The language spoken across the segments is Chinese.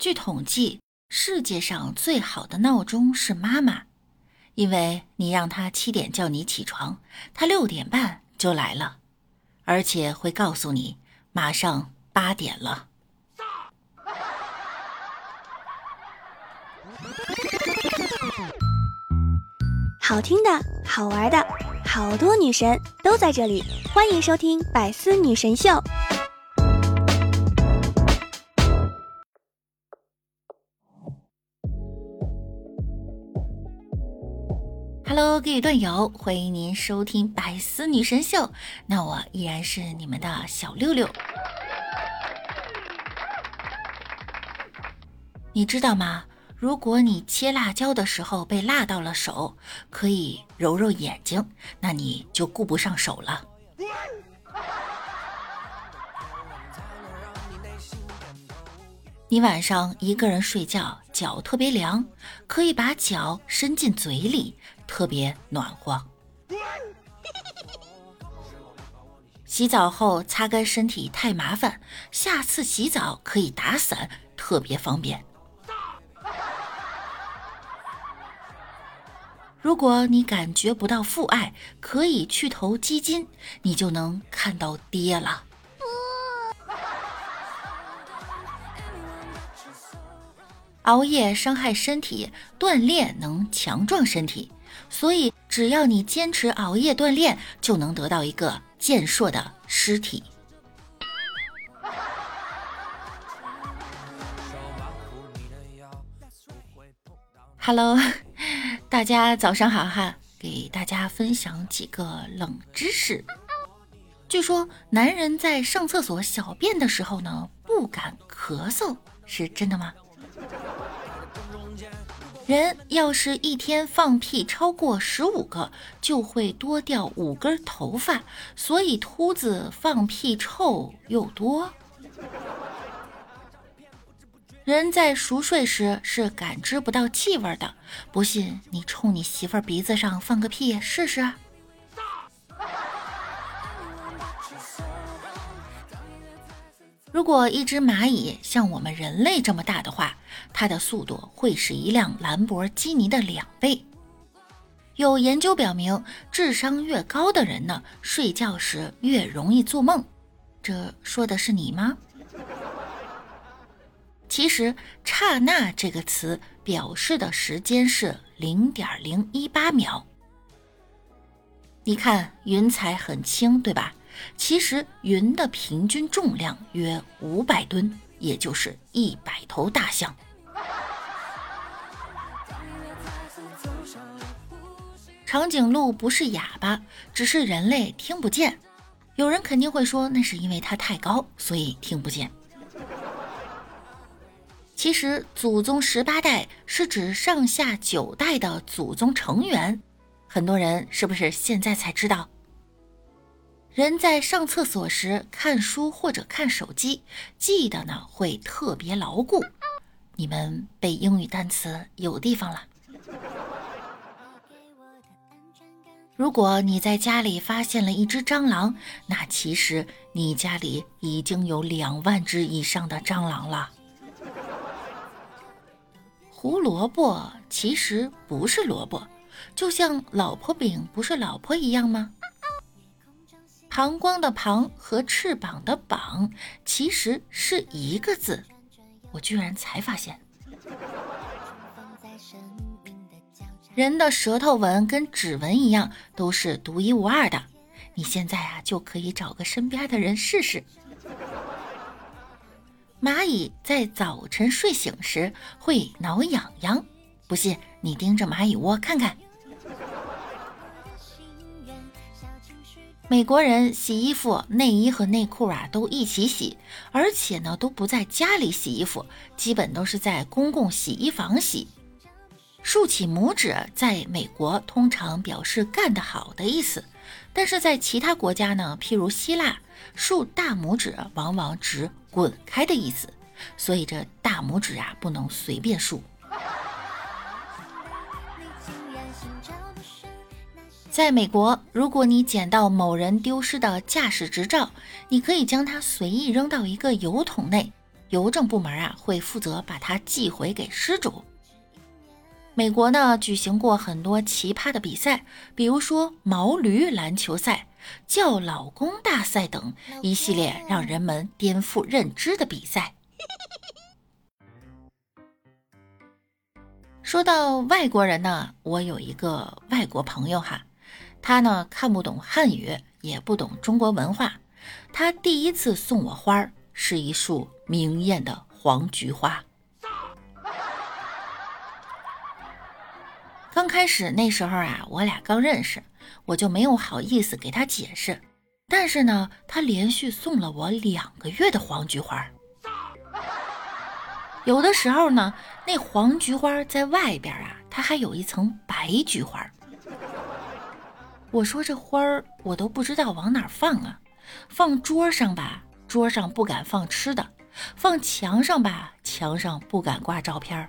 据统计，世界上最好的闹钟是妈妈，因为你让她七点叫你起床，她六点半就来了，而且会告诉你马上八点了。好听的，好玩的，好多女神都在这里，欢迎收听《百思女神秀》。Hello，各位段友，欢迎您收听《百思女神秀》。那我依然是你们的小六六。你知道吗？如果你切辣椒的时候被辣到了手，可以揉揉眼睛，那你就顾不上手了。你晚上一个人睡觉，脚特别凉，可以把脚伸进嘴里，特别暖和。洗澡后擦干身体太麻烦，下次洗澡可以打伞，特别方便。如果你感觉不到父爱，可以去投基金，你就能看到爹了。熬夜伤害身体，锻炼能强壮身体，所以只要你坚持熬夜锻炼，就能得到一个健硕的尸体。Hello，大家早上好哈！给大家分享几个冷知识。据说男人在上厕所小便的时候呢，不敢咳嗽，是真的吗？人要是一天放屁超过十五个，就会多掉五根头发，所以秃子放屁臭又多。人在熟睡时是感知不到气味的，不信你冲你媳妇鼻子上放个屁试试。如果一只蚂蚁像我们人类这么大的话，它的速度会是一辆兰博基尼的两倍。有研究表明，智商越高的人呢，睡觉时越容易做梦。这说的是你吗？其实，刹那这个词表示的时间是零点零一八秒。你看，云彩很轻，对吧？其实，云的平均重量约五百吨，也就是一百头大象。长颈鹿不是哑巴，只是人类听不见。有人肯定会说，那是因为它太高，所以听不见。其实，祖宗十八代是指上下九代的祖宗成员。很多人是不是现在才知道？人在上厕所时看书或者看手机，记得呢会特别牢固。你们背英语单词有地方了。如果你在家里发现了一只蟑螂，那其实你家里已经有两万只以上的蟑螂了。胡萝卜其实不是萝卜，就像老婆饼不是老婆一样吗？膀胱的膀和翅膀的膀其实是一个字，我居然才发现。人的舌头纹跟指纹一样，都是独一无二的。你现在啊，就可以找个身边的人试试。蚂蚁在早晨睡醒时会挠痒痒，不信你盯着蚂蚁窝看看。美国人洗衣服，内衣和内裤啊都一起洗，而且呢都不在家里洗衣服，基本都是在公共洗衣房洗。竖起拇指在美国通常表示干得好的意思，但是在其他国家呢，譬如希腊，竖大拇指往往指滚开的意思，所以这大拇指啊不能随便竖。在美国，如果你捡到某人丢失的驾驶执照，你可以将它随意扔到一个油桶内，邮政部门啊会负责把它寄回给失主。美国呢举行过很多奇葩的比赛，比如说毛驴篮球赛、叫老公大赛等一系列让人们颠覆认知的比赛。说到外国人呢，我有一个外国朋友哈，他呢看不懂汉语，也不懂中国文化。他第一次送我花儿是一束明艳的黄菊花。刚开始那时候啊，我俩刚认识，我就没有好意思给他解释。但是呢，他连续送了我两个月的黄菊花。有的时候呢，那黄菊花在外边啊，它还有一层白菊花。我说这花儿我都不知道往哪放啊，放桌上吧，桌上不敢放吃的；放墙上吧，墙上不敢挂照片。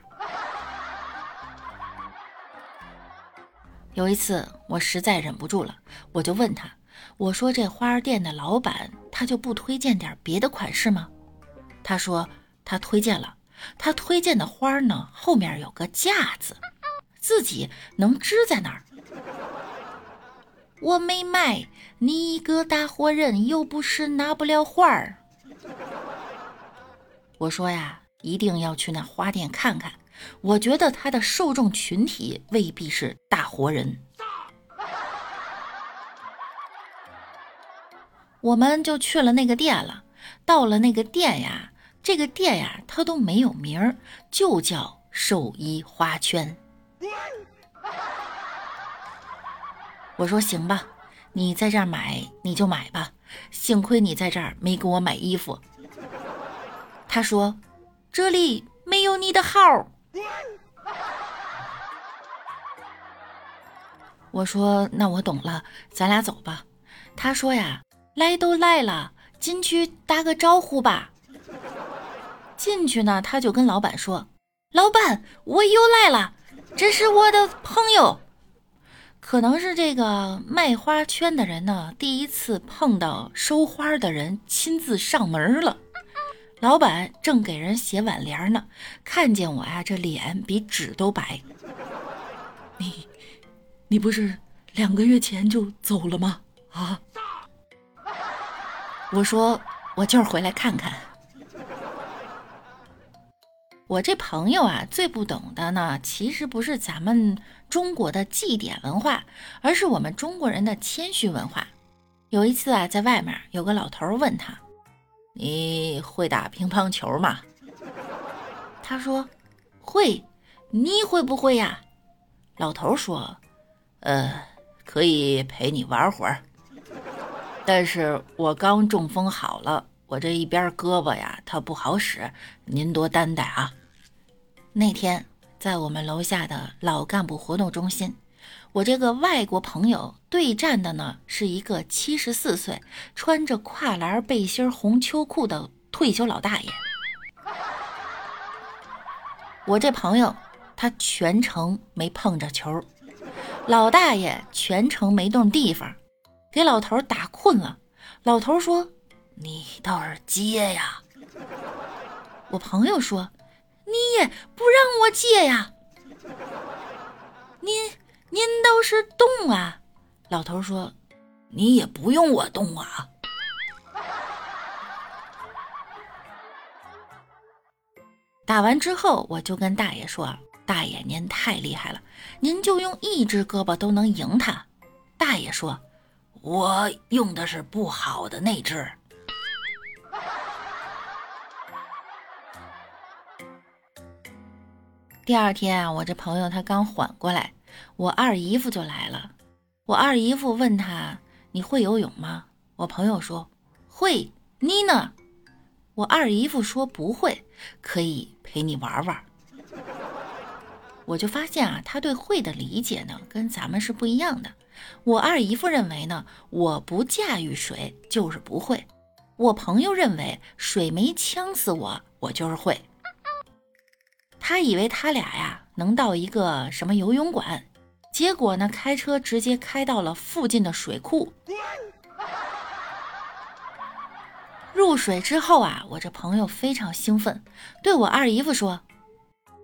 有一次我实在忍不住了，我就问他，我说这花店的老板他就不推荐点别的款式吗？他说他推荐了。他推荐的花呢，后面有个架子，自己能支在那儿。我没买，你一个大活人又不是拿不了花儿。我说呀，一定要去那花店看看。我觉得他的受众群体未必是大活人。我们就去了那个店了。到了那个店呀。这个店呀，它都没有名儿，就叫兽医花圈。我说行吧，你在这儿买你就买吧，幸亏你在这儿没给我买衣服。他说这里没有你的号。我说那我懂了，咱俩走吧。他说呀，来都来了，进去打个招呼吧。进去呢，他就跟老板说：“老板，我又来了，这是我的朋友。可能是这个卖花圈的人呢，第一次碰到收花的人亲自上门了。老板正给人写挽联呢，看见我呀，这脸比纸都白。你，你不是两个月前就走了吗？啊？我说我就是回来看看。”我这朋友啊，最不懂的呢，其实不是咱们中国的祭典文化，而是我们中国人的谦虚文化。有一次啊，在外面有个老头问他：“你会打乒乓球吗？”他说：“会。”你会不会呀？老头说：“呃，可以陪你玩会儿，但是我刚中风好了，我这一边胳膊呀，它不好使，您多担待啊。”那天在我们楼下的老干部活动中心，我这个外国朋友对战的呢是一个七十四岁、穿着跨栏背心、红秋裤的退休老大爷。我这朋友他全程没碰着球，老大爷全程没动地方，给老头打困了。老头说：“你倒是接呀！”我朋友说。你也不让我接呀！您您倒是动啊！老头说：“你也不用我动啊。”打完之后，我就跟大爷说：“大爷，您太厉害了，您就用一只胳膊都能赢他。”大爷说：“我用的是不好的那只。”第二天啊，我这朋友他刚缓过来，我二姨夫就来了。我二姨夫问他：“你会游泳吗？”我朋友说：“会。”你呢？我二姨夫说：“不会，可以陪你玩玩。”我就发现啊，他对会的理解呢，跟咱们是不一样的。我二姨夫认为呢，我不驾驭水就是不会；我朋友认为水没呛死我，我就是会。他以为他俩呀能到一个什么游泳馆，结果呢开车直接开到了附近的水库。入水之后啊，我这朋友非常兴奋，对我二姨夫说：“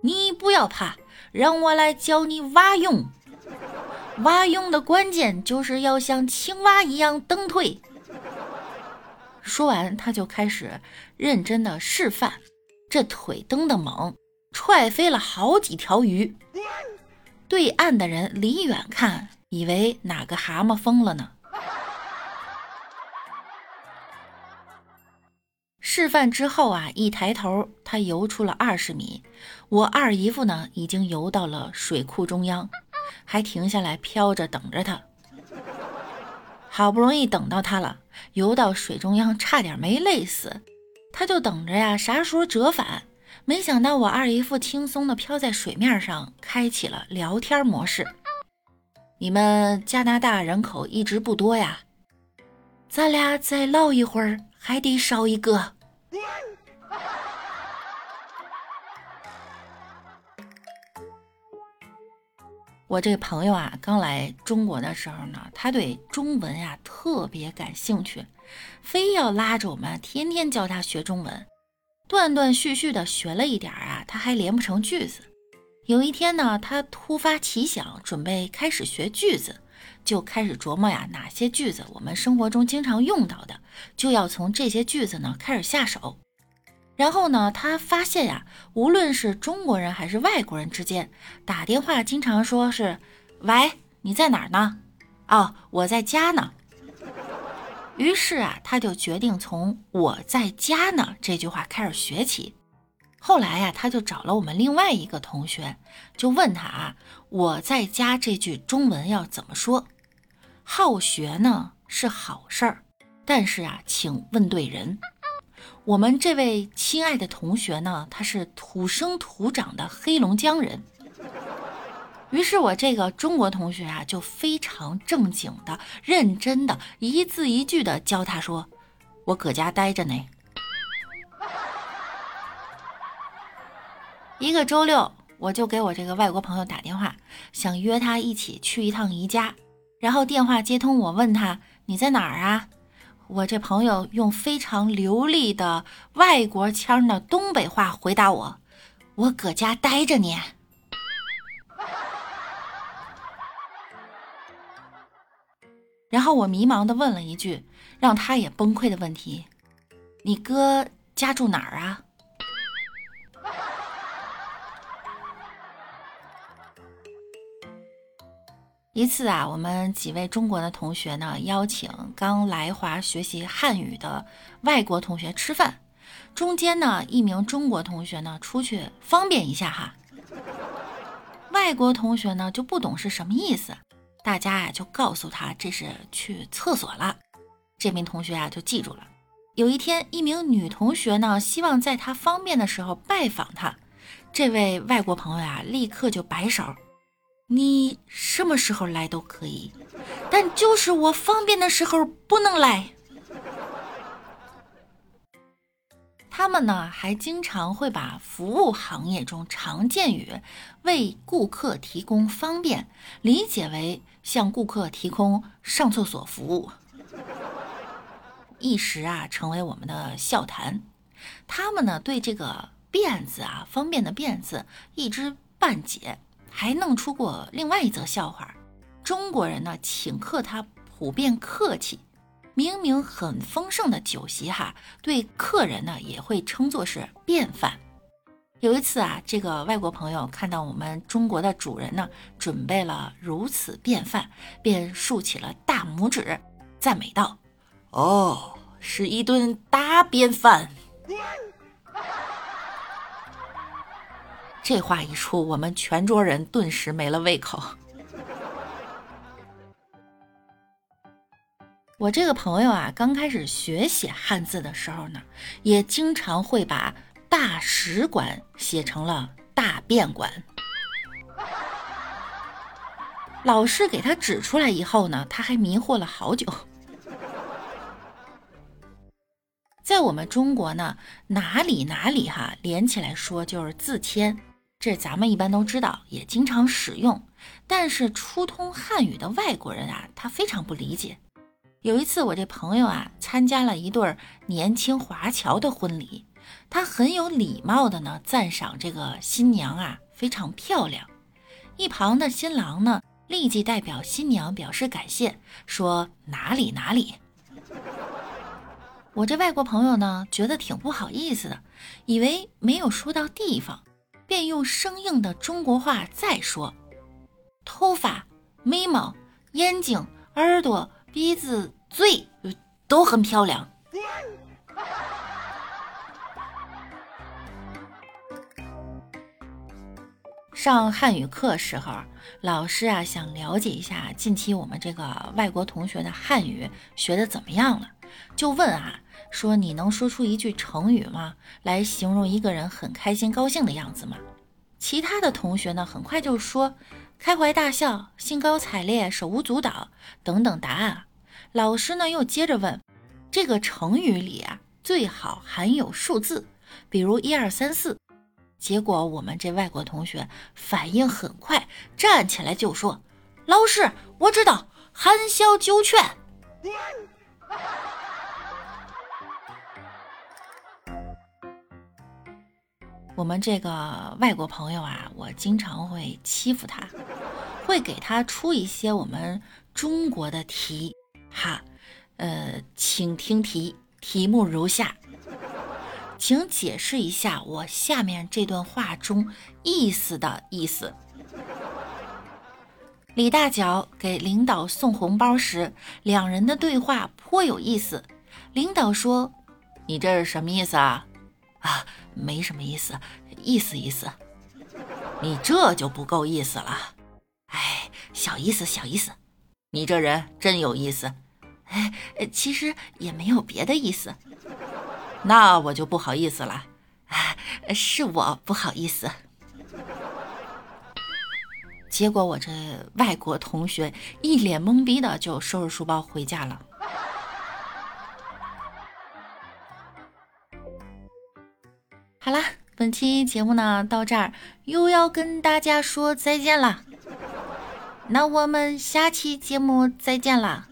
你不要怕，让我来教你蛙泳。蛙泳的关键就是要像青蛙一样蹬腿。”说完，他就开始认真的示范，这腿蹬的猛，踹飞了好几条鱼。对岸的人离远看，以为哪个蛤蟆疯了呢？示范之后啊，一抬头，他游出了二十米。我二姨夫呢，已经游到了水库中央，还停下来飘着等着他。好不容易等到他了，游到水中央，差点没累死。他就等着呀，啥时候折返？没想到我二姨夫轻松的飘在水面上，开启了聊天模式。你们加拿大人口一直不多呀，咱俩再唠一会儿，还得少一个。我这朋友啊，刚来中国的时候呢，他对中文呀特别感兴趣，非要拉着我们天天教他学中文。断断续续的学了一点啊，他还连不成句子。有一天呢，他突发奇想，准备开始学句子，就开始琢磨呀，哪些句子我们生活中经常用到的，就要从这些句子呢开始下手。然后呢，他发现呀，无论是中国人还是外国人之间打电话，经常说是“喂，你在哪儿呢？”“哦，我在家呢。”于是啊，他就决定从“我在家呢”这句话开始学起。后来呀，他就找了我们另外一个同学，就问他啊，“我在家”这句中文要怎么说？好学呢是好事儿，但是啊，请问对人。我们这位亲爱的同学呢，他是土生土长的黑龙江人。于是我这个中国同学啊，就非常正经的、认真的，一字一句的教他说：“我搁家待着呢。”一个周六，我就给我这个外国朋友打电话，想约他一起去一趟宜家。然后电话接通，我问他：“你在哪儿啊？”我这朋友用非常流利的外国腔的东北话回答我：“我搁家待着呢。”然后我迷茫的问了一句，让他也崩溃的问题：“你哥家住哪儿啊？”一次啊，我们几位中国的同学呢，邀请刚来华学习汉语的外国同学吃饭。中间呢，一名中国同学呢出去方便一下哈。外国同学呢就不懂是什么意思，大家呀就告诉他这是去厕所了。这名同学啊就记住了。有一天，一名女同学呢希望在他方便的时候拜访他，这位外国朋友啊立刻就摆手。你什么时候来都可以，但就是我方便的时候不能来。他们呢还经常会把服务行业中常见语“为顾客提供方便”理解为向顾客提供上厕所服务，一时啊成为我们的笑谈。他们呢对这个“便”字啊，方便的“便”字一知半解。还弄出过另外一则笑话：中国人呢请客，他普遍客气，明明很丰盛的酒席哈，对客人呢也会称作是便饭。有一次啊，这个外国朋友看到我们中国的主人呢准备了如此便饭，便竖起了大拇指，赞美道：“哦，是一顿大便饭。”这话一出，我们全桌人顿时没了胃口。我这个朋友啊，刚开始学写汉字的时候呢，也经常会把“大使馆”写成了“大便馆”。老师给他指出来以后呢，他还迷惑了好久。在我们中国呢，哪里哪里哈连起来说就是自谦。这咱们一般都知道，也经常使用，但是初通汉语的外国人啊，他非常不理解。有一次，我这朋友啊参加了一对年轻华侨的婚礼，他很有礼貌的呢赞赏这个新娘啊非常漂亮。一旁的新郎呢立即代表新娘表示感谢，说哪里哪里。我这外国朋友呢觉得挺不好意思的，以为没有说到地方，便用生硬的中国话再说：头发、眉毛、眼睛、耳朵。鼻子、嘴都很漂亮。上汉语课时候，老师啊想了解一下近期我们这个外国同学的汉语学的怎么样了，就问啊说：“你能说出一句成语吗？来形容一个人很开心高兴的样子吗？”其他的同学呢，很快就说。开怀大笑、兴高采烈、手舞足蹈等等答案。老师呢又接着问：“这个成语里啊，最好含有数字，比如一二三四。”结果我们这外国同学反应很快，站起来就说：“老师，我知道，含笑九泉。”我们这个外国朋友啊，我经常会欺负他，会给他出一些我们中国的题，哈，呃，请听题，题目如下，请解释一下我下面这段话中意思的意思。李大脚给领导送红包时，两人的对话颇有意思。领导说：“你这是什么意思啊？”啊。没什么意思，意思意思，你这就不够意思了。哎，小意思，小意思，你这人真有意思。哎，其实也没有别的意思。那我就不好意思了。是我不好意思。结果我这外国同学一脸懵逼的就收拾书包回家了。好啦，本期节目呢到这儿又要跟大家说再见了。那我们下期节目再见啦！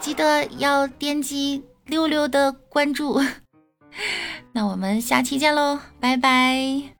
记得要点击六六的关注。那我们下期见喽，拜拜。